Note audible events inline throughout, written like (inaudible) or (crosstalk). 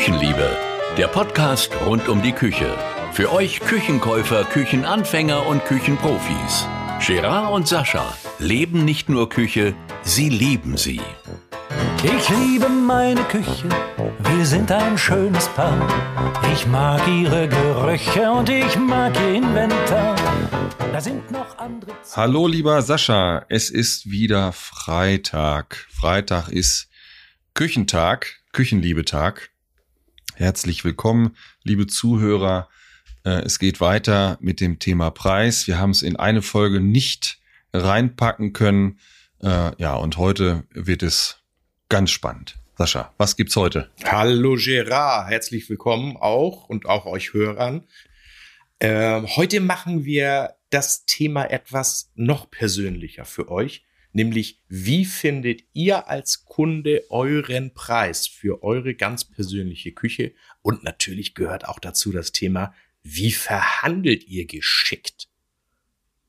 Küchenliebe, der Podcast rund um die Küche. Für euch Küchenkäufer, Küchenanfänger und Küchenprofis. Gerard und Sascha leben nicht nur Küche, sie lieben sie. Ich liebe meine Küche, wir sind ein schönes Paar. Ich mag ihre Gerüche und ich mag ihr Inventar. Da sind noch andere. Z Hallo lieber Sascha, es ist wieder Freitag. Freitag ist Küchentag, Küchenliebetag. Herzlich willkommen, liebe Zuhörer. Äh, Es geht weiter mit dem Thema Preis. Wir haben es in eine Folge nicht reinpacken können. Äh, Ja, und heute wird es ganz spannend. Sascha, was gibt's heute? Hallo Gerard, herzlich willkommen auch und auch euch Hörern. Ähm, heute machen wir das Thema etwas noch persönlicher für euch, nämlich wie findet ihr als Kunde euren Preis für eure ganz persönliche Küche? Und natürlich gehört auch dazu das Thema, wie verhandelt ihr geschickt?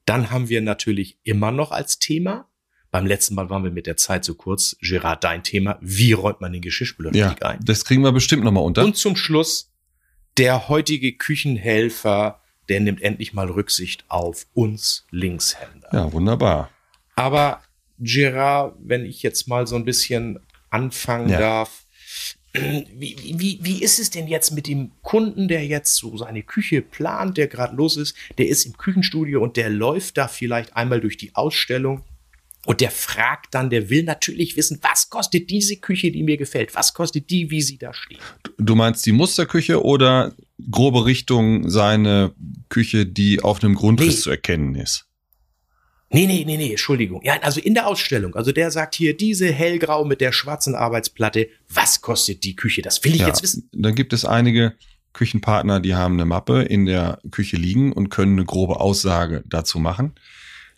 Dann haben wir natürlich immer noch als Thema, beim letzten Mal waren wir mit der Zeit so kurz, Gerard, dein Thema, wie räumt man den Geschirrspüler Ja, richtig ein? das kriegen wir bestimmt nochmal unter. Und zum Schluss, der heutige Küchenhelfer, der nimmt endlich mal Rücksicht auf uns Linkshänder. Ja, wunderbar. Aber Gerard, wenn ich jetzt mal so ein bisschen anfangen Ja. darf, wie, wie, wie ist es denn jetzt mit dem Kunden, der jetzt so seine Küche plant, der gerade los ist, der ist im Küchenstudio und der läuft da vielleicht einmal durch die Ausstellung und der fragt dann, der will natürlich wissen, was kostet diese Küche, die mir gefällt, was kostet die, wie sie da steht. Du meinst die Musterküche oder grobe Richtung seine Küche, die auf einem Grundriss Nee. zu erkennen ist? Nee, nee, nee, nee, Entschuldigung. Ja, also in der Ausstellung. Also der sagt hier, diese hellgrau mit der schwarzen Arbeitsplatte, was kostet die Küche? Das will ich jetzt wissen. Dann gibt es einige Küchenpartner, die haben eine Mappe in der Küche liegen und können eine grobe Aussage dazu machen.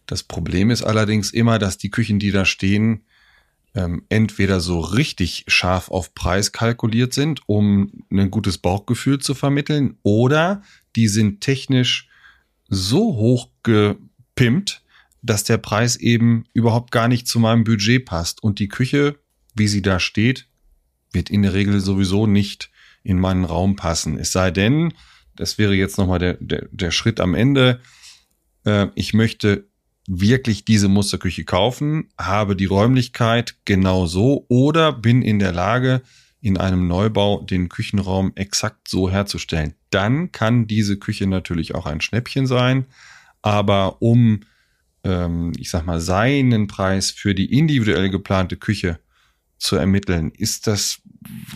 Das Problem ist allerdings immer, dass die Küchen, die da stehen, ähm, entweder so richtig scharf auf Preis kalkuliert sind, um ein gutes Bauchgefühl zu vermitteln, oder die sind technisch so hoch gepimpt, dass der Preis eben überhaupt gar nicht zu meinem Budget passt. Und die Küche, wie sie da steht, wird in der Regel sowieso nicht in meinen Raum passen. Es sei denn, das wäre jetzt nochmal der, der, der Schritt am Ende, äh, ich möchte wirklich diese Musterküche kaufen, habe die Räumlichkeit genau so oder bin in der Lage, in einem Neubau den Küchenraum exakt so herzustellen. Dann kann diese Küche natürlich auch ein Schnäppchen sein, aber um, ähm, ich sag mal, seinen Preis für die individuell geplante Küche zu ermitteln, ist das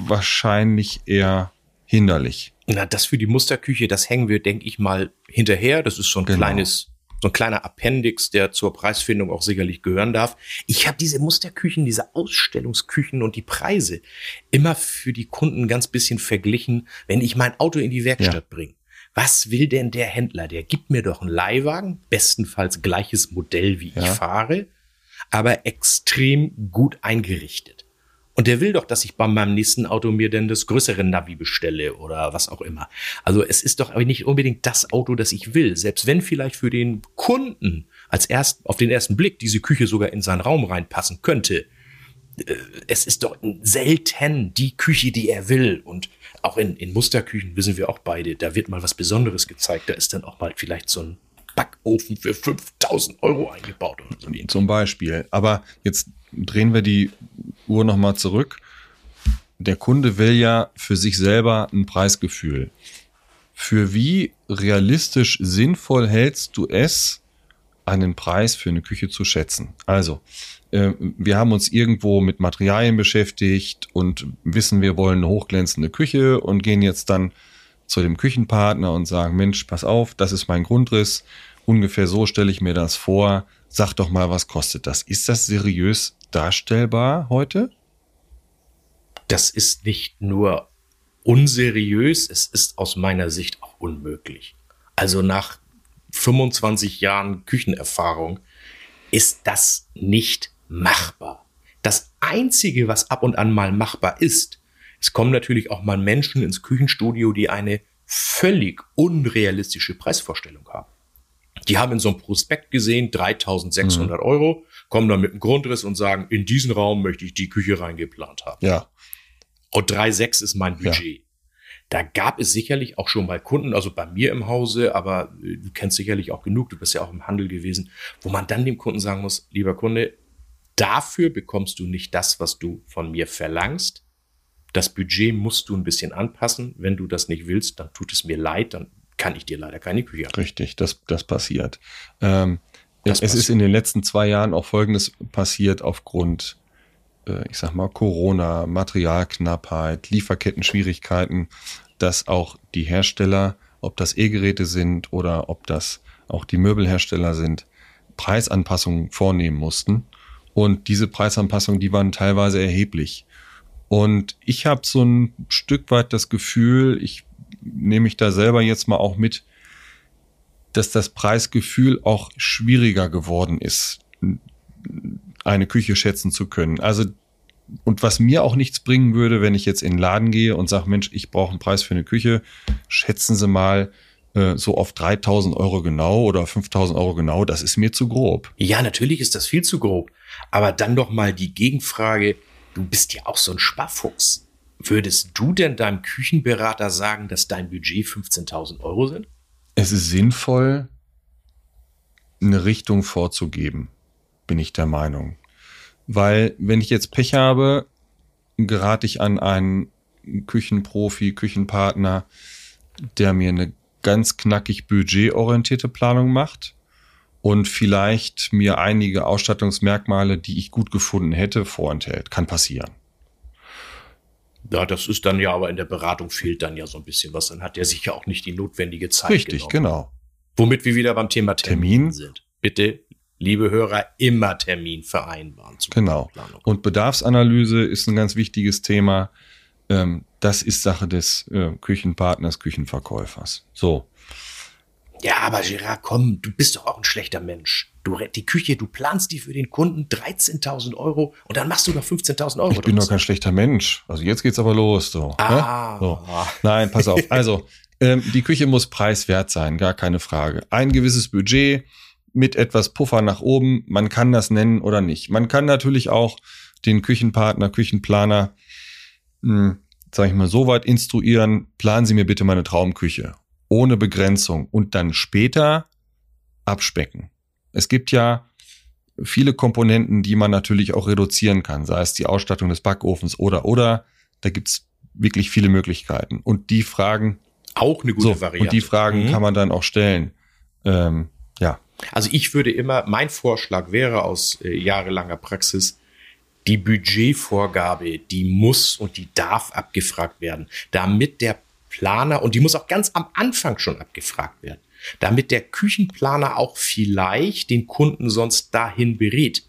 wahrscheinlich eher hinderlich. Na, das für die Musterküche, das hängen wir, denke ich mal, hinterher. Das ist so ein Genau. kleines, so ein kleiner Appendix, der zur Preisfindung auch sicherlich gehören darf. Ich habe diese Musterküchen, diese Ausstellungsküchen und die Preise immer für die Kunden ganz bisschen verglichen, wenn ich mein Auto in die Werkstatt Ja. bringe. Was will denn der Händler? Der gibt mir doch einen Leihwagen, bestenfalls gleiches Modell wie ich Ja. fahre, aber extrem gut eingerichtet. Und der will doch, dass ich bei meinem nächsten Auto mir denn das größere Navi bestelle oder was auch immer. Also es ist doch aber nicht unbedingt das Auto, das ich will. Selbst wenn vielleicht für den Kunden als erst, auf den ersten Blick diese Küche sogar in seinen Raum reinpassen könnte. äh, Es ist doch selten die Küche, die er will. Und auch in, in Musterküchen wissen wir auch beide, da wird mal was Besonderes gezeigt. Da ist dann auch mal vielleicht so ein Backofen für 5000 Euro eingebaut oder so. Zum Beispiel. Aber jetzt drehen wir die Uhr nochmal zurück. Der Kunde will ja für sich selber ein Preisgefühl. Für wie realistisch sinnvoll hältst du es, einen Preis für eine Küche zu schätzen? Also, äh, wir haben uns irgendwo mit Materialien beschäftigt und wissen, wir wollen eine hochglänzende Küche und gehen jetzt dann zu dem Küchenpartner und sagen, Mensch, pass auf, das ist mein Grundriss. Ungefähr so stelle ich mir das vor. Sag doch mal, was kostet das? Ist das seriös darstellbar heute? das ist nicht nur unseriös, es ist aus meiner Sicht auch unmöglich. Also nach 25 Jahren Küchenerfahrung ist das nicht machbar. Das Einzige, was ab und an mal machbar ist, es kommen natürlich auch mal Menschen ins Küchenstudio, die eine völlig unrealistische Preisvorstellung haben. Die haben in so einem Prospekt gesehen, 3600 Euro, kommen dann mit einem Grundriss und sagen, in diesen Raum möchte ich die Küche reingeplant haben. Ja. Und 3,6 ist mein Budget. Da gab es sicherlich auch schon mal Kunden, also bei mir im Hause, aber äh, du kennst sicherlich auch genug, du bist ja auch im Handel gewesen, wo man dann dem Kunden sagen muss, lieber Kunde, dafür bekommst du nicht das, was du von mir verlangst. Das Budget musst du ein bisschen anpassen. Wenn du das nicht willst, dann tut es mir leid, dann kann ich dir leider keine Küche anbieten. Richtig, das, das passiert. Ähm, das es passiert. ist in den letzten zwei Jahren auch Folgendes passiert aufgrund, ich sag mal, Corona, Materialknappheit, Lieferketten-Schwierigkeiten, dass auch die Hersteller, ob das E-Geräte sind oder ob das auch die Möbelhersteller sind, Preisanpassungen vornehmen mussten. Und diese Preisanpassungen, die waren teilweise erheblich. Und ich habe so ein Stück weit das Gefühl, ich nehme ich da selber jetzt mal auch mit, dass das Preisgefühl auch schwieriger geworden ist, eine Küche schätzen zu können. Also und was mir auch nichts bringen würde, wenn ich jetzt in den Laden gehe und sage, Mensch, ich brauche einen Preis für eine Küche, schätzen Sie mal äh, so auf 3000 Euro genau oder 5000 Euro genau, das ist mir zu grob. Ja, natürlich ist das viel zu grob. Aber dann doch mal die Gegenfrage, du bist ja auch so ein Sparfuchs. Würdest du denn deinem Küchenberater sagen, dass dein Budget 15.000 Euro sind? Es ist sinnvoll, eine Richtung vorzugeben, bin ich der Meinung. Weil wenn ich jetzt Pech habe, gerate ich an einen Küchenprofi, Küchenpartner, der mir eine ganz knackig budgetorientierte Planung macht und vielleicht mir einige Ausstattungsmerkmale, die ich gut gefunden hätte, vorenthält. Kann passieren. Ja, das ist dann ja, aber in der Beratung fehlt dann ja so ein bisschen was. Dann hat er sich ja auch nicht die notwendige Zeit. Richtig, genommen. genau. Womit wir wieder beim Thema Termin, Termin. sind. Bitte, liebe Hörer, immer Termin vereinbaren. Genau. Und Bedarfsanalyse ist ein ganz wichtiges Thema. Ähm, das ist Sache des äh, Küchenpartners, Küchenverkäufers. So. Ja, aber Gerard, komm, du bist doch auch ein schlechter Mensch. Du die Küche, du planst die für den Kunden 13.000 Euro und dann machst du noch 15.000 Euro. Ich bin doch kein schlechter Mensch. Also jetzt geht's aber los. So, ne? ah. so. Nein, pass auf. (laughs) Also ähm, die Küche muss preiswert sein, gar keine Frage. Ein gewisses Budget mit etwas Puffer nach oben. Man kann das nennen oder nicht. Man kann natürlich auch den Küchenpartner, Küchenplaner, mh, hm, sag ich mal, so weit instruieren, planen Sie mir bitte meine Traumküche ohne Begrenzung und dann später abspecken. Es gibt ja viele Komponenten, die man natürlich auch reduzieren kann, sei es die Ausstattung des Backofens oder oder. Da gibt's wirklich viele Möglichkeiten. Und die Fragen auch eine gute so, Variante. Und die Fragen mhm. kann man dann auch stellen. Ähm, ja. Also ich würde immer, mein Vorschlag wäre aus äh, jahrelanger Praxis, die Budgetvorgabe, die muss und die darf abgefragt werden, damit der Planer, und die muss auch ganz am Anfang schon abgefragt werden, damit der Küchenplaner auch vielleicht den Kunden sonst dahin berät.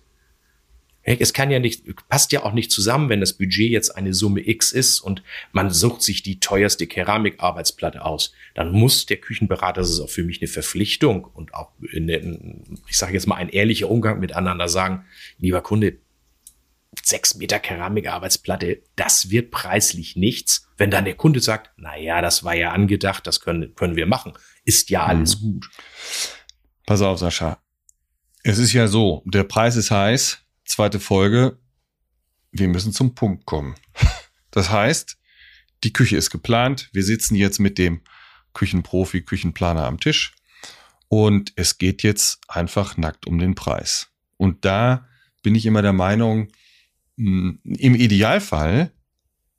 Es kann ja nicht, passt ja auch nicht zusammen, wenn das Budget jetzt eine Summe X ist und man sucht sich die teuerste Keramikarbeitsplatte aus. Dann muss der Küchenberater, das ist auch für mich eine Verpflichtung und auch, eine, ich sage jetzt mal, ein ehrlicher Umgang miteinander sagen, lieber Kunde, sechs Meter Keramikarbeitsplatte, das wird preislich nichts. Wenn dann der Kunde sagt, na ja, das war ja angedacht, das können, können wir machen, ist ja alles mhm. gut. Pass auf, Sascha. Es ist ja so, der Preis ist heiß. Zweite Folge. Wir müssen zum Punkt kommen. (laughs) Das heißt, die Küche ist geplant. Wir sitzen jetzt mit dem Küchenprofi, Küchenplaner am Tisch. Und es geht jetzt einfach nackt um den Preis. Und da bin ich immer der Meinung, hm, Im Idealfall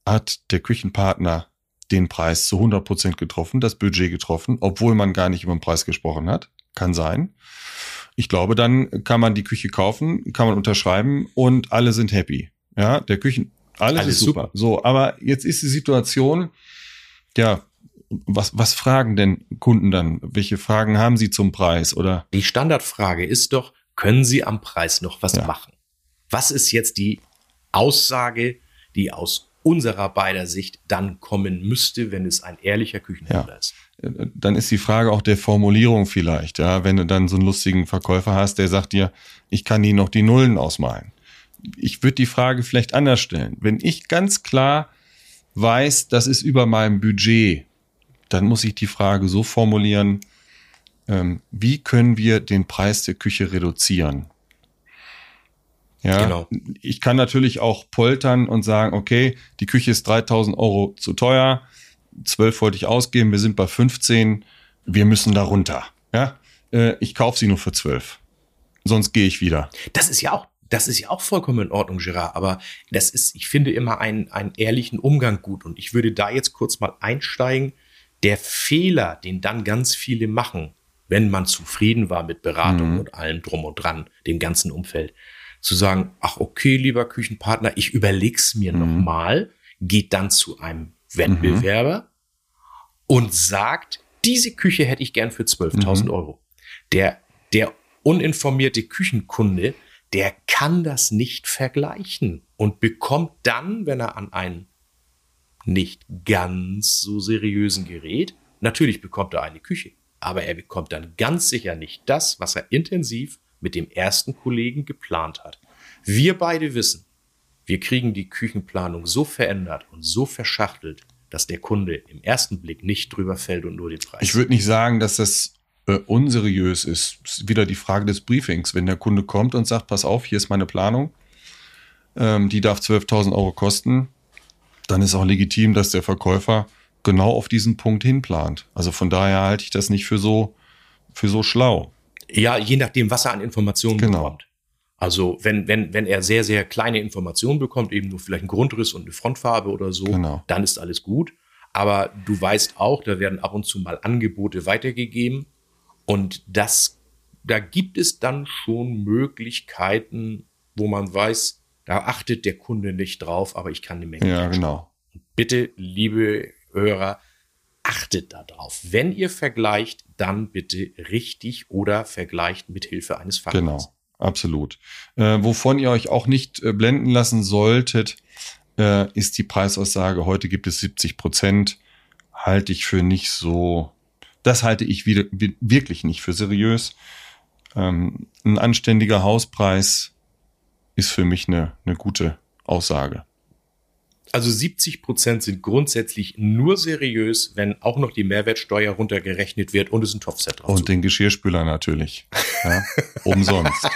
hat der Küchenpartner den Preis zu 100 Prozent getroffen, das Budget getroffen, obwohl man gar nicht über den Preis gesprochen hat. Kann sein. Ich glaube, dann kann man die Küche kaufen, kann man unterschreiben und alle sind happy. Ja, der Küchen, alles, alles ist super. super. So, aber jetzt ist die Situation, ja, was, was fragen denn Kunden dann? Welche Fragen haben sie zum Preis oder? Die Standardfrage ist doch, können sie am Preis noch was ja. machen? Was ist jetzt die Aussage, die aus unserer beider Sicht dann kommen müsste, wenn es ein ehrlicher Küchenhändler ja. ist. Dann ist die Frage auch der Formulierung vielleicht, ja, wenn du dann so einen lustigen Verkäufer hast, der sagt dir, ich kann die noch die Nullen ausmalen. Ich würde die Frage vielleicht anders stellen. Wenn ich ganz klar weiß, das ist über meinem Budget, dann muss ich die Frage so formulieren, ähm, wie können wir den Preis der Küche reduzieren? Ja, genau. ich kann natürlich auch poltern und sagen, okay, die Küche ist 3000 Euro zu teuer. 12 wollte ich ausgeben, wir sind bei 15, wir müssen da runter. Ja, äh, ich kaufe sie nur für 12. Sonst gehe ich wieder. Das ist ja auch das ist ja auch vollkommen in Ordnung, Gerard, aber das ist, ich finde immer einen, einen ehrlichen Umgang gut und ich würde da jetzt kurz mal einsteigen. Der Fehler, den dann ganz viele machen, wenn man zufrieden war mit Beratung mhm. und allem drum und dran, dem ganzen Umfeld, zu sagen, ach okay, lieber Küchenpartner, ich überleg's mir mhm. nochmal, geht dann zu einem Wettbewerber. Und sagt, diese Küche hätte ich gern für 12.000 mhm. Euro. Der, der uninformierte Küchenkunde, der kann das nicht vergleichen und bekommt dann, wenn er an ein nicht ganz so seriösen Gerät, natürlich bekommt er eine Küche, aber er bekommt dann ganz sicher nicht das, was er intensiv mit dem ersten Kollegen geplant hat. Wir beide wissen, wir kriegen die Küchenplanung so verändert und so verschachtelt, dass der Kunde im ersten Blick nicht drüber fällt und nur den Preis. Ich würde nicht sagen, dass das äh, unseriös ist. ist. Wieder die Frage des Briefings. Wenn der Kunde kommt und sagt, pass auf, hier ist meine Planung, ähm, die darf 12.000 Euro kosten, dann ist auch legitim, dass der Verkäufer genau auf diesen Punkt hinplant. Also von daher halte ich das nicht für so, für so schlau. Ja, je nachdem, was er an Informationen genau. bekommt. Also wenn, wenn, wenn er sehr, sehr kleine Informationen bekommt, eben nur vielleicht einen Grundriss und eine Frontfarbe oder so, genau. dann ist alles gut. Aber du weißt auch, da werden ab und zu mal Angebote weitergegeben. Und das, da gibt es dann schon Möglichkeiten, wo man weiß, da achtet der Kunde nicht drauf, aber ich kann eine Menge. Ja, genau. Bitte, liebe Hörer, achtet darauf. Wenn ihr vergleicht, dann bitte richtig oder vergleicht mit Hilfe eines Fachmanns. Genau, absolut. Äh, wovon ihr euch auch nicht äh, blenden lassen solltet, äh, ist die Preisaussage. Heute gibt es 70 Prozent. Halte ich für nicht so, das halte ich wieder, wirklich nicht für seriös. Ähm, ein anständiger Hauspreis ist für mich eine, eine gute Aussage. Also 70 Prozent sind grundsätzlich nur seriös, wenn auch noch die Mehrwertsteuer runtergerechnet wird und es ein Topfset drauf Und den Geschirrspüler natürlich. Ja, umsonst.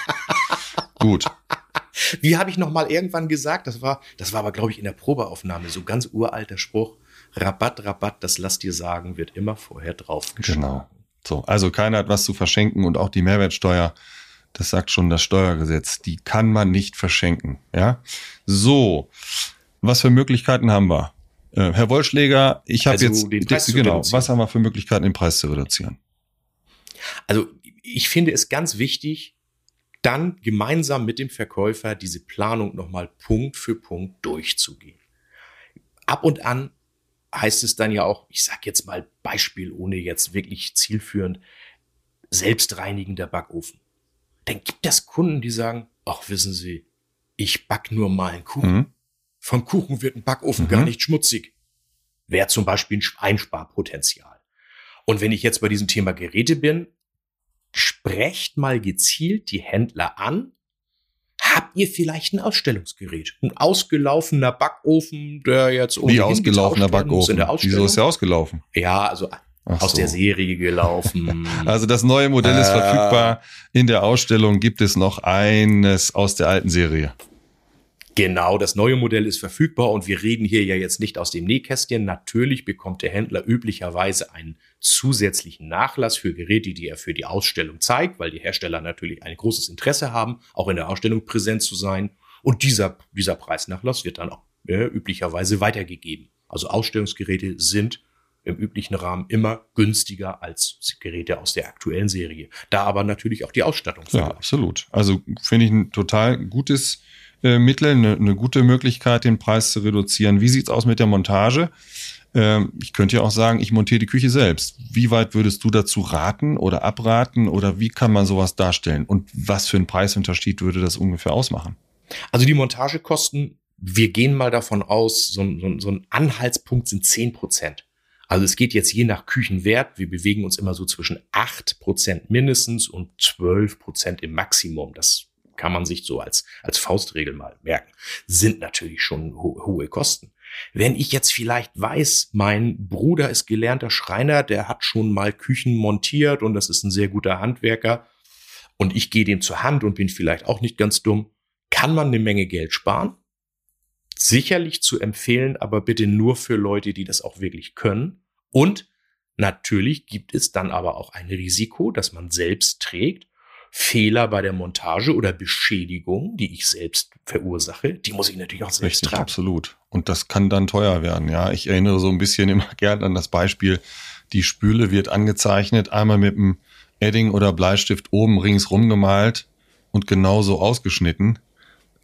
(laughs) Gut. Wie habe ich noch mal irgendwann gesagt? Das war, das war aber glaube ich in der Probeaufnahme so ganz uralter Spruch. Rabatt, Rabatt, das lass dir sagen, wird immer vorher draufgeschlagen. Genau. So, also keiner hat was zu verschenken und auch die Mehrwertsteuer, das sagt schon das Steuergesetz, die kann man nicht verschenken. Ja. So, was für Möglichkeiten haben wir? Äh, Herr Wollschläger, ich habe also jetzt den Preis genau. Was haben wir für Möglichkeiten, den Preis zu reduzieren? Also ich finde es ganz wichtig, dann gemeinsam mit dem Verkäufer diese Planung nochmal Punkt für Punkt durchzugehen. Ab und an heißt es dann ja auch, ich sag jetzt mal Beispiel, ohne jetzt wirklich zielführend, selbstreinigender Backofen. Dann gibt es Kunden, die sagen, ach, wissen Sie, ich back nur mal einen Kuchen. Mhm. Vom Kuchen wird ein Backofen mhm. gar nicht schmutzig. Wäre zum Beispiel ein Einsparpotenzial. Und wenn ich jetzt bei diesem Thema Geräte bin, sprecht mal gezielt die Händler an. Habt ihr vielleicht ein Ausstellungsgerät? Ein ausgelaufener Backofen, der jetzt Wie ausgelaufener Backofen? Wieso ist der ausgelaufen? Ja, also Ach aus so. der Serie gelaufen. (laughs) Also das neue Modell ist äh, verfügbar. In der Ausstellung gibt es noch eines aus der alten Serie. Genau, das neue Modell ist verfügbar und wir reden hier ja jetzt nicht aus dem Nähkästchen. Natürlich bekommt der Händler üblicherweise einen zusätzlichen Nachlass für Geräte, die er für die Ausstellung zeigt, weil die Hersteller natürlich ein großes Interesse haben, auch in der Ausstellung präsent zu sein. Und dieser, dieser Preisnachlass wird dann auch äh, üblicherweise weitergegeben. Also Ausstellungsgeräte sind im üblichen Rahmen immer günstiger als Geräte aus der aktuellen Serie. Da aber natürlich auch die Ausstattung. Ja, absolut. Also finde ich ein total gutes äh, Mittel, eine, eine gute Möglichkeit, den Preis zu reduzieren. Wie sieht's aus mit der Montage? Ähm, ich könnte ja auch sagen, ich montiere die Küche selbst. Wie weit würdest du dazu raten oder abraten oder wie kann man sowas darstellen? Und was für einen Preisunterschied würde das ungefähr ausmachen? Also die Montagekosten, wir gehen mal davon aus, so, so, so ein Anhaltspunkt sind zehn Prozent. Also es geht jetzt je nach Küchenwert. Wir bewegen uns immer so zwischen acht Prozent mindestens und zwölf Prozent im Maximum. Das kann man sich so als, als Faustregel mal merken, sind natürlich schon ho hohe Kosten. Wenn ich jetzt vielleicht weiß, mein Bruder ist gelernter Schreiner, der hat schon mal Küchen montiert und das ist ein sehr guter Handwerker und ich gehe dem zur Hand und bin vielleicht auch nicht ganz dumm, kann man eine Menge Geld sparen, sicherlich zu empfehlen, aber bitte nur für Leute, die das auch wirklich können. Und natürlich gibt es dann aber auch ein Risiko, das man selbst trägt. Fehler bei der Montage oder Beschädigung, die ich selbst verursache, die muss ich natürlich auch selbst Richtig, tragen. absolut. Und das kann dann teuer werden, ja. Ich erinnere so ein bisschen immer (laughs) gern an das Beispiel, die Spüle wird angezeichnet, einmal mit einem Edding oder Bleistift oben ringsrum gemalt und genauso ausgeschnitten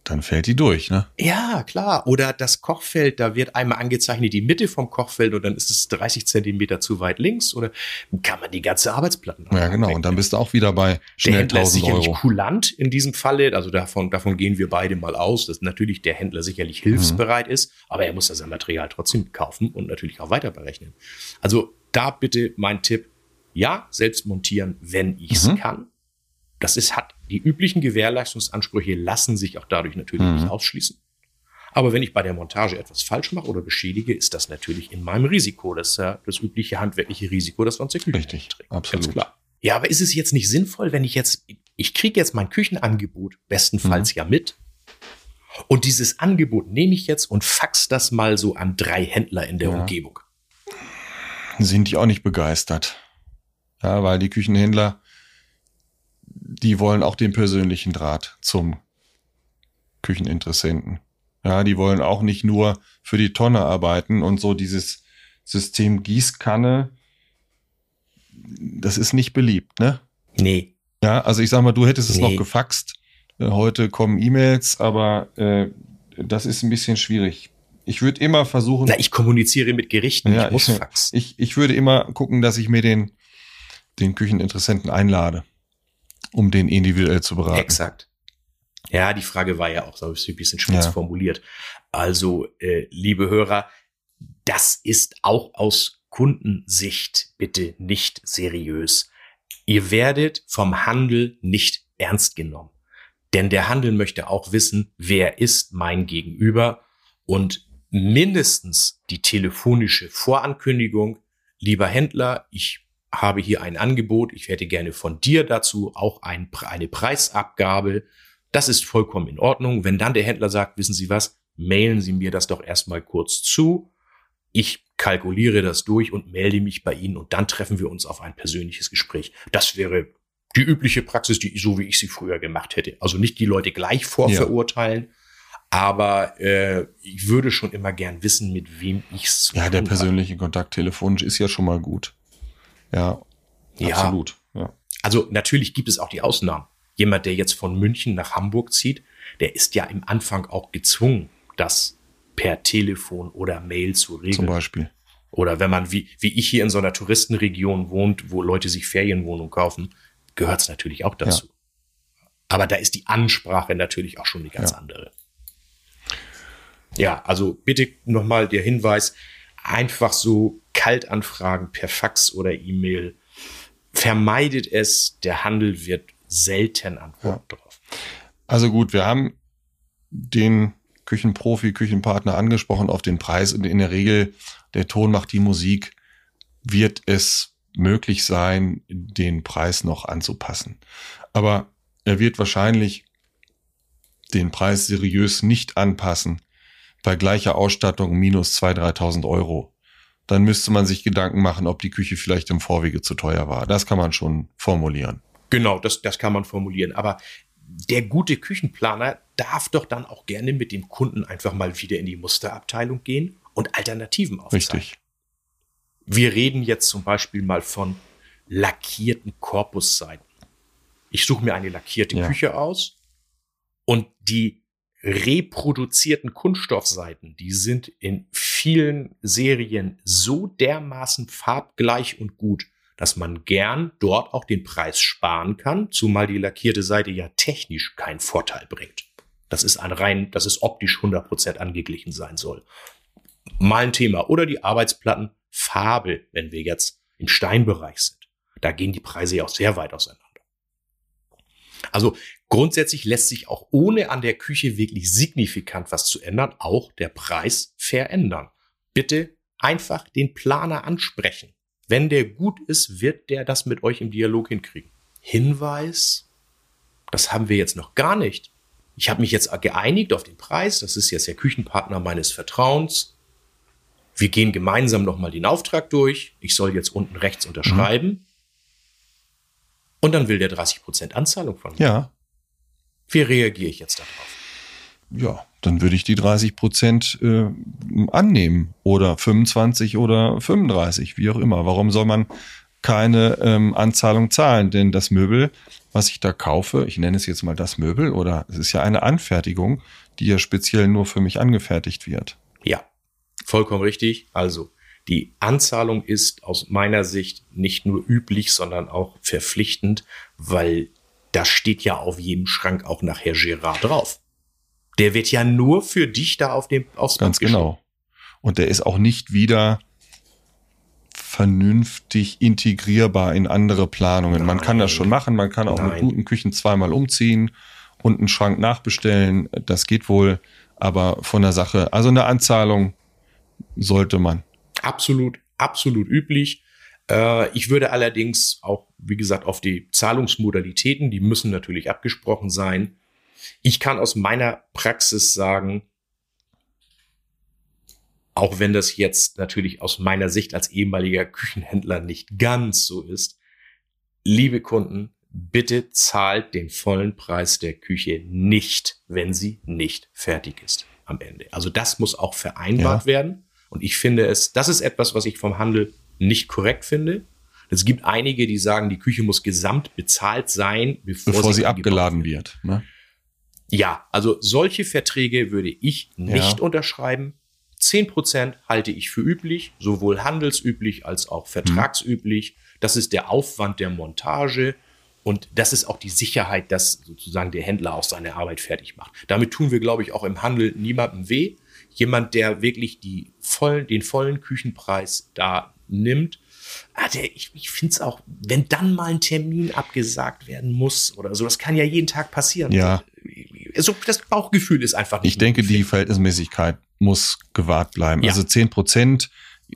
dann fällt die durch, ne? Ja, klar. Oder das Kochfeld, da wird einmal angezeichnet die Mitte vom Kochfeld und dann ist es 30 Zentimeter zu weit links oder kann man die ganze Arbeitsplatten Ja, genau. Und dann bist du auch wieder bei schnell der Händler ist 1000 sicherlich Euro. kulant in diesem Falle. Also davon, davon gehen wir beide mal aus, dass natürlich der Händler sicherlich hilfsbereit Mhm. ist, aber er muss das Material trotzdem kaufen und natürlich auch weiter berechnen. Also da bitte mein Tipp, ja, selbst montieren, wenn ich es Mhm. kann. Das ist, hat die üblichen Gewährleistungsansprüche lassen sich auch dadurch natürlich Mhm. nicht ausschließen. Aber wenn ich bei der Montage etwas falsch mache oder beschädige, ist das natürlich in meinem Risiko. Das ist ja das übliche handwerkliche Risiko, das man zur Küche Richtig, trägt. absolut. Ganz klar. Ja, aber ist es jetzt nicht sinnvoll, wenn ich jetzt, ich kriege jetzt mein Küchenangebot bestenfalls ja mit. Und dieses Angebot nehme ich jetzt und fax das mal so an drei Händler in der Ja. Umgebung. Sind die auch nicht begeistert. Ja, weil die Küchenhändler, die wollen auch den persönlichen Draht zum Kücheninteressenten. Ja, die wollen auch nicht nur für die Tonne arbeiten und so dieses System Gießkanne, das ist nicht beliebt, ne? Nee. Ja, also ich sag mal, du hättest es Nee. noch gefaxt. Äh, Heute kommen E-Mails, aber äh, das ist ein bisschen schwierig. Ich würde immer versuchen, Na, ich kommuniziere mit Gerichten, Ja, ich muss ich- fax. ich, ich würde immer gucken, dass ich mir den, den Kücheninteressenten einlade, um den individuell zu beraten. Exakt. Ja, die Frage war ja auch so ein bisschen spitz Ja. formuliert. Also, äh, liebe Hörer, das ist auch aus Kundensicht bitte nicht seriös. Ihr werdet vom Handel nicht ernst genommen. Denn der Handel möchte auch wissen, wer ist mein Gegenüber und mindestens die telefonische Vorankündigung, lieber Händler, ich habe hier ein Angebot, ich hätte gerne von dir dazu auch ein, eine Preisabgabe. Das ist vollkommen in Ordnung. Wenn dann der Händler sagt, wissen Sie was, mailen Sie mir das doch erstmal kurz zu. Ich kalkuliere das durch und melde mich bei Ihnen und dann treffen wir uns auf ein persönliches Gespräch. Das wäre die übliche Praxis, die so wie ich sie früher gemacht hätte. Also nicht die Leute gleich vorverurteilen, aber äh, ich würde schon immer gern wissen, mit wem ich es Ja, der persönliche Kontakt telefonisch ist ja schon mal gut. Ja, Ja. absolut. Ja. Also natürlich gibt es auch die Ausnahmen. Jemand, der jetzt von München nach Hamburg zieht, der ist ja im Anfang auch gezwungen, das per Telefon oder Mail zu Zum regeln. Beispiel. Oder wenn man wie, wie ich hier in so einer Touristenregion wohnt, wo Leute sich Ferienwohnungen kaufen, gehört es natürlich auch dazu. Aber da ist die Ansprache natürlich auch schon eine ganz Ja. andere. Ja, also bitte nochmal der Hinweis, einfach so Kaltanfragen per Fax oder E-Mail. Vermeidet es, der Handel wird selten Antworten drauf. Also gut, wir haben den Küchenprofi, Küchenpartner angesprochen auf den Preis und in der Regel, der Ton macht die Musik, wird es möglich sein, den Preis noch anzupassen. Aber er wird wahrscheinlich den Preis seriös nicht anpassen bei gleicher Ausstattung minus 2.000, 3.000 Euro. Dann müsste man sich Gedanken machen, ob die Küche vielleicht im Vorwege zu teuer war. Das kann man schon formulieren. Genau, das, das kann man formulieren. Aber der gute Küchenplaner darf doch dann auch gerne mit dem Kunden einfach mal wieder in die Musterabteilung gehen und Alternativen aufzeigen. Richtig. Wir reden jetzt zum Beispiel mal von lackierten Korpusseiten. Ich suche mir eine lackierte Ja. Küche aus und die reproduzierten Kunststoffseiten, die sind in vielen Serien so dermaßen farbgleich und gut, dass man gern dort auch den Preis sparen kann, zumal die lackierte Seite ja technisch keinen Vorteil bringt. Das ist ein rein, dass es optisch 100% angeglichen sein soll. Mal ein Thema. Oder die Arbeitsplatten Farbe, wenn wir jetzt im Steinbereich sind. Da gehen die Preise ja auch sehr weit auseinander. Also grundsätzlich lässt sich auch ohne an der Küche wirklich signifikant was zu ändern, auch der Preis verändern. Bitte einfach den Planer ansprechen. Wenn der gut ist, wird der das mit euch im Dialog hinkriegen. Hinweis, das haben wir jetzt noch gar nicht. ich habe mich jetzt geeinigt auf den Preis, das ist jetzt der Küchenpartner meines Vertrauens. Wir gehen gemeinsam nochmal den Auftrag durch. Ich soll jetzt unten rechts unterschreiben. Mhm. Und dann will der 30% Anzahlung von mir. Ja. Wie reagiere ich jetzt darauf? Ja, dann würde ich die 30 Prozent äh, annehmen oder 25 oder 35%, wie auch immer. Warum soll man keine ähm, Anzahlung zahlen? Denn das Möbel, was ich da kaufe, ich nenne es jetzt mal das Möbel, oder es ist ja eine Anfertigung, die ja speziell nur für mich angefertigt wird. Ja, vollkommen richtig. Also die Anzahlung ist aus meiner Sicht nicht nur üblich, sondern auch verpflichtend, weil das steht ja auf jedem Schrank auch nachher Gerard drauf. Der wird ja nur für dich da auf dem aufs Ganz genau. Und der ist auch nicht wieder vernünftig integrierbar in andere Planungen. Nein. Man kann das schon machen, man kann auch Nein. mit guten Küchen zweimal umziehen und einen Schrank nachbestellen. Das geht wohl, aber von der Sache, also eine Anzahlung sollte man. Absolut, absolut üblich. Äh, ich würde allerdings auch, wie gesagt, auf die Zahlungsmodalitäten, die müssen natürlich abgesprochen sein. Ich kann aus meiner Praxis sagen, auch wenn das jetzt natürlich aus meiner Sicht als ehemaliger Küchenhändler nicht ganz so ist, liebe Kunden, bitte zahlt den vollen Preis der Küche nicht, wenn sie nicht fertig ist am Ende. Also das muss auch vereinbart ja. werden. Und ich finde es, das ist etwas, was ich vom Handel nicht korrekt finde. Es gibt einige, die sagen, die Küche muss gesamt bezahlt sein, bevor, bevor sie, sie abgeladen wird. Ne? Ja, also solche Verträge würde ich nicht ja. unterschreiben. Zehn Prozent halte ich für üblich, sowohl handelsüblich als auch vertragsüblich. Das ist der Aufwand der Montage und das ist auch die Sicherheit, dass sozusagen der Händler auch seine Arbeit fertig macht. Damit tun wir, glaube ich, auch im Handel niemandem weh. Jemand, der wirklich die vollen, den vollen Küchenpreis da nimmt. Ah, der, ich ich finde es auch, wenn dann mal ein Termin abgesagt werden muss oder so, das kann ja jeden Tag passieren. Ja. Also das Bauchgefühl ist einfach nicht. Ich denke, die Verhältnismäßigkeit muss gewahrt bleiben. Ja. Also zehn Prozent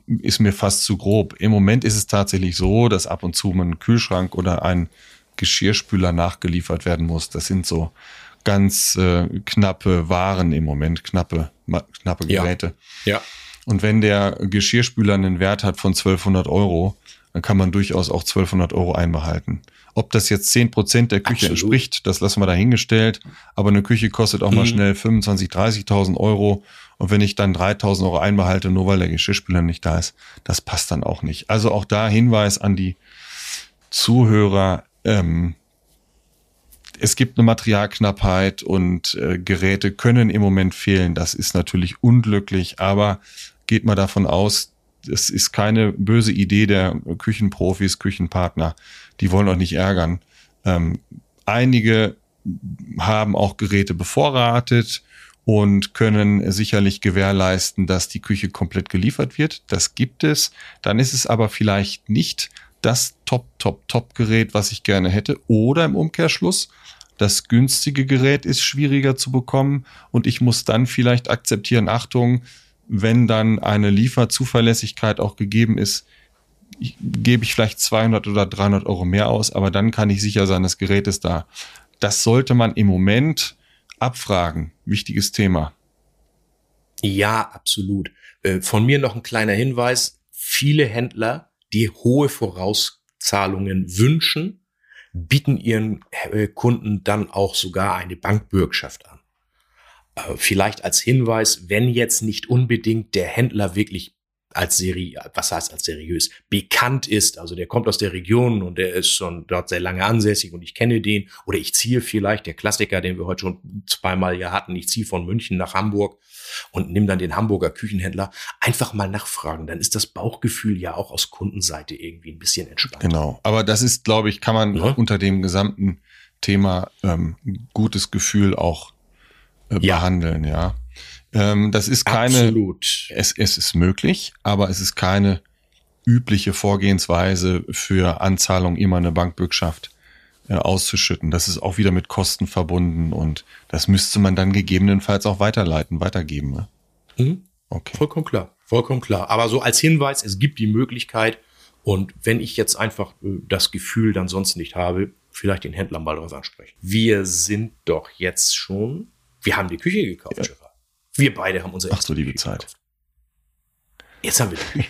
ist mir fast zu grob. Im Moment ist es tatsächlich so, dass ab und zu ein Kühlschrank oder ein Geschirrspüler nachgeliefert werden muss. Das sind so ganz äh, knappe Waren im Moment, knappe, knappe Geräte. Ja. ja. Und wenn der Geschirrspüler einen Wert hat von 1200 Euro, dann kann man durchaus auch 1200 Euro einbehalten. Ob das jetzt 10 Prozent der Küche Absolut. entspricht, das lassen wir dahingestellt. Aber eine Küche kostet auch mhm. mal schnell 25, 30.000 Euro. Und wenn ich dann 3.000 Euro einbehalte, nur weil der Geschirrspüler nicht da ist, das passt dann auch nicht. Also auch da Hinweis an die Zuhörer. Ähm, es gibt eine Materialknappheit und äh, Geräte können im Moment fehlen. Das ist natürlich unglücklich, aber geht mal davon aus, es ist keine böse Idee der Küchenprofis, Küchenpartner. Die wollen euch nicht ärgern. Ähm, einige haben auch Geräte bevorratet und können sicherlich gewährleisten, dass die Küche komplett geliefert wird. Das gibt es. Dann ist es aber vielleicht nicht das Top, Top, Top-Gerät, was ich gerne hätte. Oder im Umkehrschluss, das günstige Gerät ist schwieriger zu bekommen und ich muss dann vielleicht akzeptieren, Achtung, wenn dann eine Lieferzuverlässigkeit auch gegeben ist, gebe ich vielleicht 200 oder 300 Euro mehr aus, aber dann kann ich sicher sein, das Gerät ist da. Das sollte man im Moment abfragen. Wichtiges Thema. Ja, absolut. Äh, von mir noch ein kleiner Hinweis. Viele Händler, die hohe Vorauszahlungen wünschen, bieten ihren äh, Kunden dann auch sogar eine Bankbürgschaft an. Äh, vielleicht als Hinweis, wenn jetzt nicht unbedingt der Händler wirklich als Serie, was heißt als seriös, bekannt ist. Also der kommt aus der Region und der ist schon dort sehr lange ansässig und ich kenne den. Oder ich ziehe vielleicht, der Klassiker, den wir heute schon zweimal ja hatten, ich ziehe von München nach Hamburg und nimm dann den Hamburger Küchenhändler. Einfach mal nachfragen. Dann ist das Bauchgefühl ja auch aus Kundenseite irgendwie ein bisschen entspannt. Genau. Aber das ist, glaube ich, kann man ja. unter dem gesamten Thema ähm, gutes Gefühl auch äh, ja. behandeln, ja. Ähm, das ist keine, Absolut. Es, es ist möglich, aber es ist keine übliche Vorgehensweise für Anzahlung immer eine Bankbürgschaft äh, auszuschütten. Das ist auch wieder mit Kosten verbunden und das müsste man dann gegebenenfalls auch weiterleiten, weitergeben. Ne? Mhm. Okay. Vollkommen klar, vollkommen klar. Aber so als Hinweis, es gibt die Möglichkeit und wenn ich jetzt einfach äh, das Gefühl dann sonst nicht habe, vielleicht den Händler mal drauf ansprechen. Wir sind doch jetzt schon Wir haben die Küche gekauft, ja. Wir beide haben unsere Ach so, liebe Zeit. Jetzt haben wir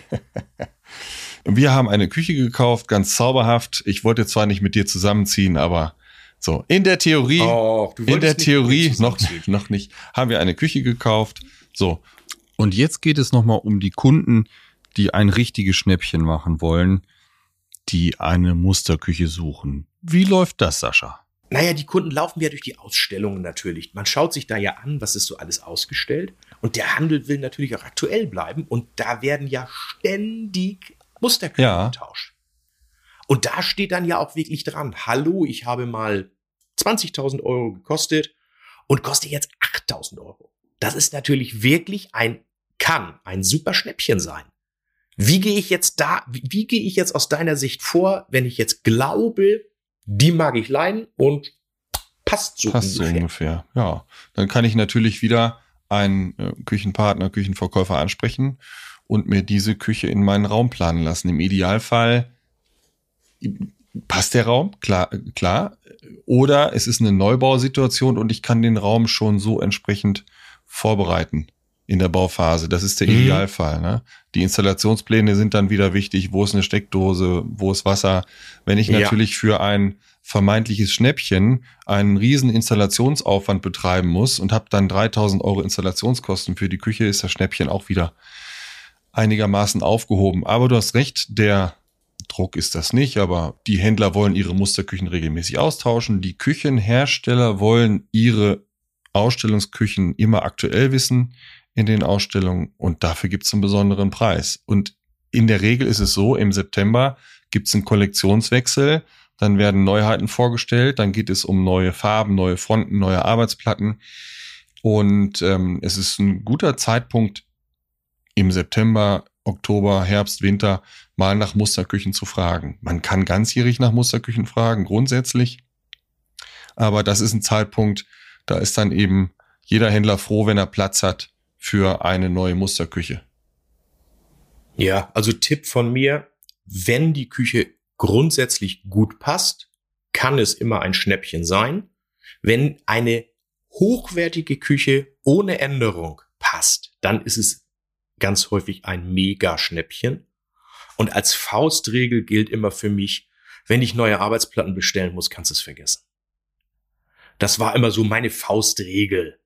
(laughs) wir haben eine Küche gekauft, ganz zauberhaft. Ich wollte zwar nicht mit dir zusammenziehen, aber so, in der Theorie, oh, in der Theorie, noch, noch nicht, haben wir eine Küche gekauft. So. Und jetzt geht es nochmal um die Kunden, die ein richtiges Schnäppchen machen wollen, die eine Musterküche suchen. Wie läuft das, Sascha? Naja, die Kunden laufen ja durch die Ausstellungen natürlich. Man schaut sich da ja an, was ist so alles ausgestellt. Und der Handel will natürlich auch aktuell bleiben. Und da werden ja ständig Musterküchen ja. getauscht. Und da steht dann ja auch wirklich dran, hallo, ich habe mal 20.000 Euro gekostet und koste jetzt 8.000 Euro. Das ist natürlich wirklich ein, kann ein super Schnäppchen sein. Wie gehe ich jetzt da, wie, wie gehe ich jetzt aus deiner Sicht vor, wenn ich jetzt glaube, die mag ich leiden und passt so passt ungefähr. so ungefähr. Ja, dann kann ich natürlich wieder einen äh, Küchenpartner, Küchenverkäufer ansprechen und mir diese Küche in meinen Raum planen lassen. Im Idealfall passt der Raum, klar, klar. Oder es ist eine Neubausituation und ich kann den Raum schon so entsprechend vorbereiten in der Bauphase. Das ist der mhm. Idealfall. Ne? Die Installationspläne sind dann wieder wichtig. Wo ist eine Steckdose? Wo ist Wasser? Wenn ich ja. natürlich für ein vermeintliches Schnäppchen einen riesen Installationsaufwand betreiben muss und habe dann 3000 Euro Installationskosten für die Küche, ist das Schnäppchen auch wieder einigermaßen aufgehoben. Aber du hast recht, der Druck ist das nicht, aber die Händler wollen ihre Musterküchen regelmäßig austauschen. Die Küchenhersteller wollen ihre Ausstellungsküchen immer aktuell wissen in den Ausstellungen und dafür gibt es einen besonderen Preis. Und in der Regel ist es so, im September gibt es einen Kollektionswechsel, dann werden Neuheiten vorgestellt, dann geht es um neue Farben, neue Fronten, neue Arbeitsplatten. Und ähm, es ist ein guter Zeitpunkt im September, Oktober, Herbst, Winter mal nach Musterküchen zu fragen. Man kann ganzjährig nach Musterküchen fragen, grundsätzlich. Aber das ist ein Zeitpunkt, da ist dann eben jeder Händler froh, wenn er Platz hat für eine neue Musterküche. Ja, also Tipp von mir, wenn die Küche grundsätzlich gut passt, kann es immer ein Schnäppchen sein. Wenn eine hochwertige Küche ohne Änderung passt, dann ist es ganz häufig ein Mega-Schnäppchen. Und als Faustregel gilt immer für mich, wenn ich neue Arbeitsplatten bestellen muss, kannst du es vergessen. Das war immer so meine Faustregel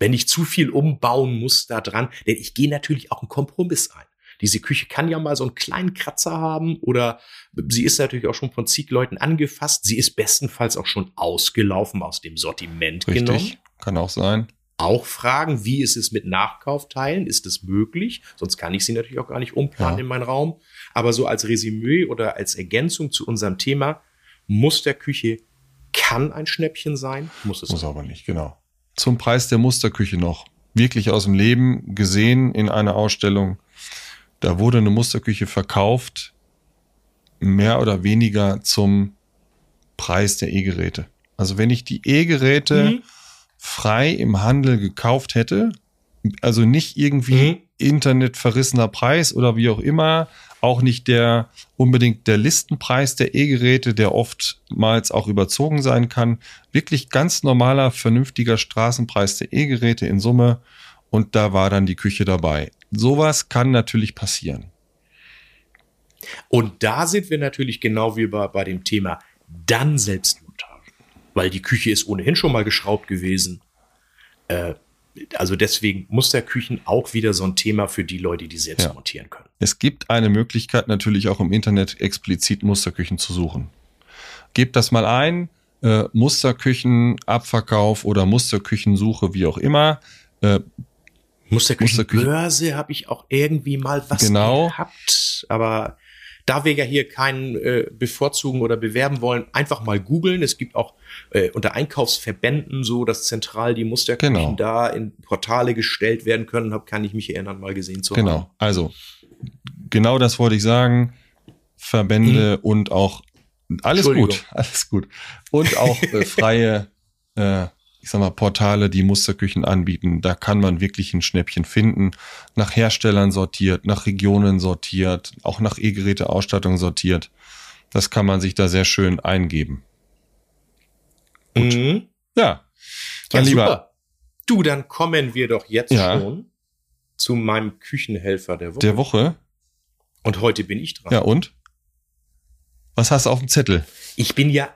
wenn ich zu viel umbauen muss da dran, denn ich gehe natürlich auch einen Kompromiss ein. Diese Küche kann ja mal so einen kleinen Kratzer haben oder sie ist natürlich auch schon von zig Leuten angefasst. Sie ist bestenfalls auch schon ausgelaufen aus dem Sortiment Richtig. genommen. Kann auch sein. Auch fragen, wie ist es mit Nachkaufteilen? Ist es möglich? Sonst kann ich sie natürlich auch gar nicht umplanen ja. in meinen Raum. Aber so als Resümee oder als Ergänzung zu unserem Thema, Musterküche kann ein Schnäppchen sein, muss es Muss aber nicht, genau zum Preis der Musterküche noch. Wirklich aus dem Leben gesehen in einer Ausstellung. Da wurde eine Musterküche verkauft, mehr oder weniger zum Preis der E-Geräte. Also wenn ich die E-Geräte mhm. frei im Handel gekauft hätte, also nicht irgendwie mhm. internetverrissener Preis oder wie auch immer, auch nicht der unbedingt der Listenpreis der E-Geräte, der oftmals auch überzogen sein kann. Wirklich ganz normaler, vernünftiger Straßenpreis der E-Geräte in Summe. Und da war dann die Küche dabei. Sowas kann natürlich passieren. Und da sind wir natürlich genau wie bei, bei dem Thema dann Selbstmontage. Weil die Küche ist ohnehin schon mal geschraubt gewesen. Äh, also deswegen Musterküchen auch wieder so ein Thema für die Leute, die selbst ja. montieren können. Es gibt eine Möglichkeit natürlich auch im Internet explizit Musterküchen zu suchen. Gebt das mal ein, äh, Musterküchen, Abverkauf oder Musterküchensuche, wie auch immer. Äh, Musterküchenbörse habe ich auch irgendwie mal was genau. gehabt, aber da wir ja hier keinen äh, bevorzugen oder bewerben wollen, einfach mal googeln. Es gibt auch äh, unter Einkaufsverbänden so, dass zentral die Musterküchen genau. da in Portale gestellt werden können. Hab, kann ich mich erinnern, mal gesehen zu genau. haben. Genau, also genau das wollte ich sagen. Verbände hm. und auch alles gut, alles gut. Und auch äh, (laughs) freie äh, ich sag mal, Portale, die Musterküchen anbieten. Da kann man wirklich ein Schnäppchen finden. Nach Herstellern sortiert, nach Regionen sortiert, auch nach E-Geräte-Ausstattung sortiert. Das kann man sich da sehr schön eingeben. Gut. Mhm. Ja. Mein ja, Lieber. Du, dann kommen wir doch jetzt Ja. schon zu meinem Küchenhelfer der Woche. Der Woche. Und heute bin ich dran. Ja, und? Was hast du auf dem Zettel? Ich bin ja,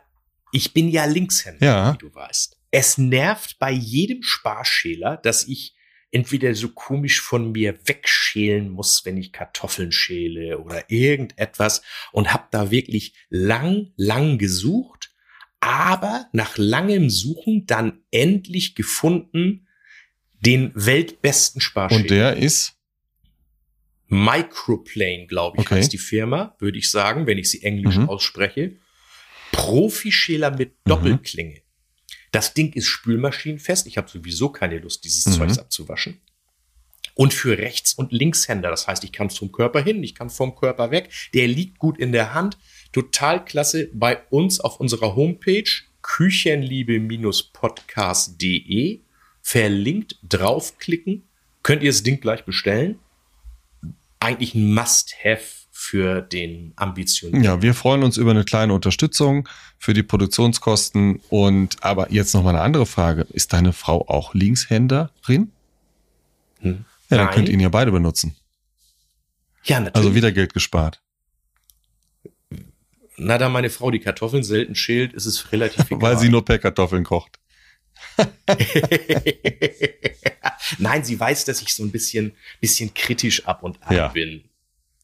ich bin ja Linkshänder, Ja. wie du weißt. Es nervt bei jedem Sparschäler, dass ich entweder so komisch von mir wegschälen muss, wenn ich Kartoffeln schäle oder irgendetwas und habe da wirklich lang, lang gesucht, aber nach langem Suchen dann endlich gefunden den weltbesten Sparschäler. Und der ist? Microplane, glaube ich, Okay. heißt die Firma, würde ich sagen, wenn ich sie englisch Mhm. ausspreche. Profischäler mit Doppelklinge. Das Ding ist spülmaschinenfest. Ich habe sowieso keine Lust, dieses Mhm. Zeugs abzuwaschen. Und für Rechts- und Linkshänder. Das heißt, ich kann vom Körper hin, ich kann vom Körper weg. Der liegt gut in der Hand. Total klasse. Bei uns auf unserer Homepage küchenliebe-podcast.de verlinkt draufklicken. Könnt ihr das Ding gleich bestellen. Eigentlich ein Must-Have für den Ambition. Ja, wir freuen uns über eine kleine Unterstützung für die Produktionskosten. Und aber jetzt noch mal eine andere Frage. Ist deine Frau auch Linkshänderin? Hm. Ja, dann Nein. könnt ihr ihn ja beide benutzen. Ja, natürlich. Also wieder Geld gespart. Na, da meine Frau die Kartoffeln selten schält, ist es relativ egal. (laughs) Weil sie nur per Kartoffeln kocht. (laughs) Nein, sie weiß, dass ich so ein bisschen, bisschen kritisch ab und an Ja. bin.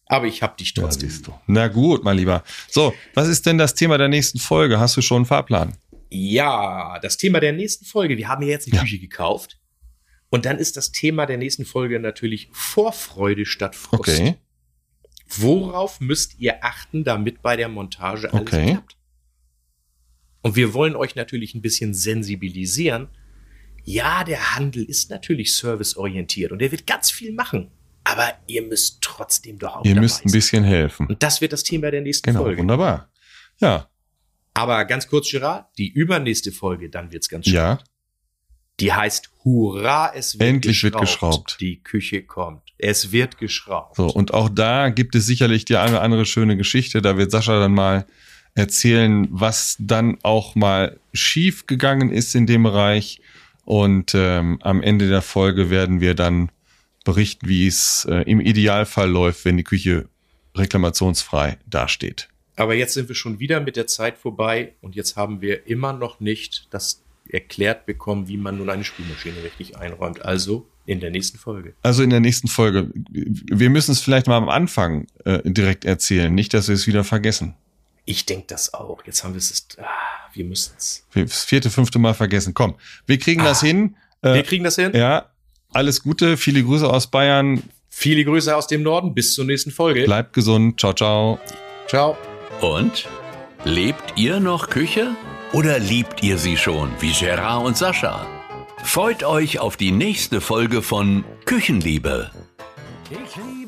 Aber ich hab dich Ja, trotzdem. du. Na gut, mein Lieber. So, was ist denn das Thema der nächsten Folge? Hast du schon einen Fahrplan? Ja, das Thema der nächsten Folge. Wir haben ja jetzt eine Ja. Küche gekauft. Und dann ist das Thema der nächsten Folge natürlich Vorfreude statt Frust. Okay. Worauf müsst ihr achten, damit bei der Montage alles Okay. klappt? Und wir wollen euch natürlich ein bisschen sensibilisieren. Ja, der Handel ist natürlich serviceorientiert und er wird ganz viel machen. Aber ihr müsst trotzdem doch auch Ihr müsst ein bisschen helfen. Und das wird das Thema der nächsten Genau, Folge. wunderbar. Ja, Aber ganz kurz, Gerard, die übernächste Folge, dann wird's ganz schön. ja. Die heißt Hurra, es wird Endlich wird geschraubt. geschraubt. Die Küche kommt. Es wird geschraubt. So, und auch da gibt es sicherlich die eine oder andere schöne Geschichte. Da wird Sascha dann mal erzählen, was dann auch mal schief gegangen ist in dem Bereich. Und ähm, am Ende der Folge werden wir dann berichten, wie es äh, im Idealfall läuft, wenn die Küche reklamationsfrei dasteht. Aber jetzt sind wir schon wieder mit der Zeit vorbei und jetzt haben wir immer noch nicht das erklärt bekommen, wie man nun eine Spülmaschine richtig einräumt. Also in der nächsten Folge. Also in der nächsten Folge. Wir müssen es vielleicht mal am Anfang äh, direkt erzählen, nicht, dass wir es wieder vergessen. Ich denke das auch. Jetzt haben wir es. Ah, wir müssen es. Wir das vierte, fünfte Mal vergessen. Komm, wir kriegen das Ah. hin. Äh, Wir kriegen das hin. Ja, alles Gute, viele Grüße aus Bayern. Viele Grüße aus dem Norden. Bis zur nächsten Folge. Bleibt gesund. Ciao, ciao. Ciao. Und? Lebt ihr noch Küche? Oder liebt ihr sie schon, wie Gerard und Sascha? Freut euch auf die nächste Folge von Küchenliebe. Ich liebe meine Küche.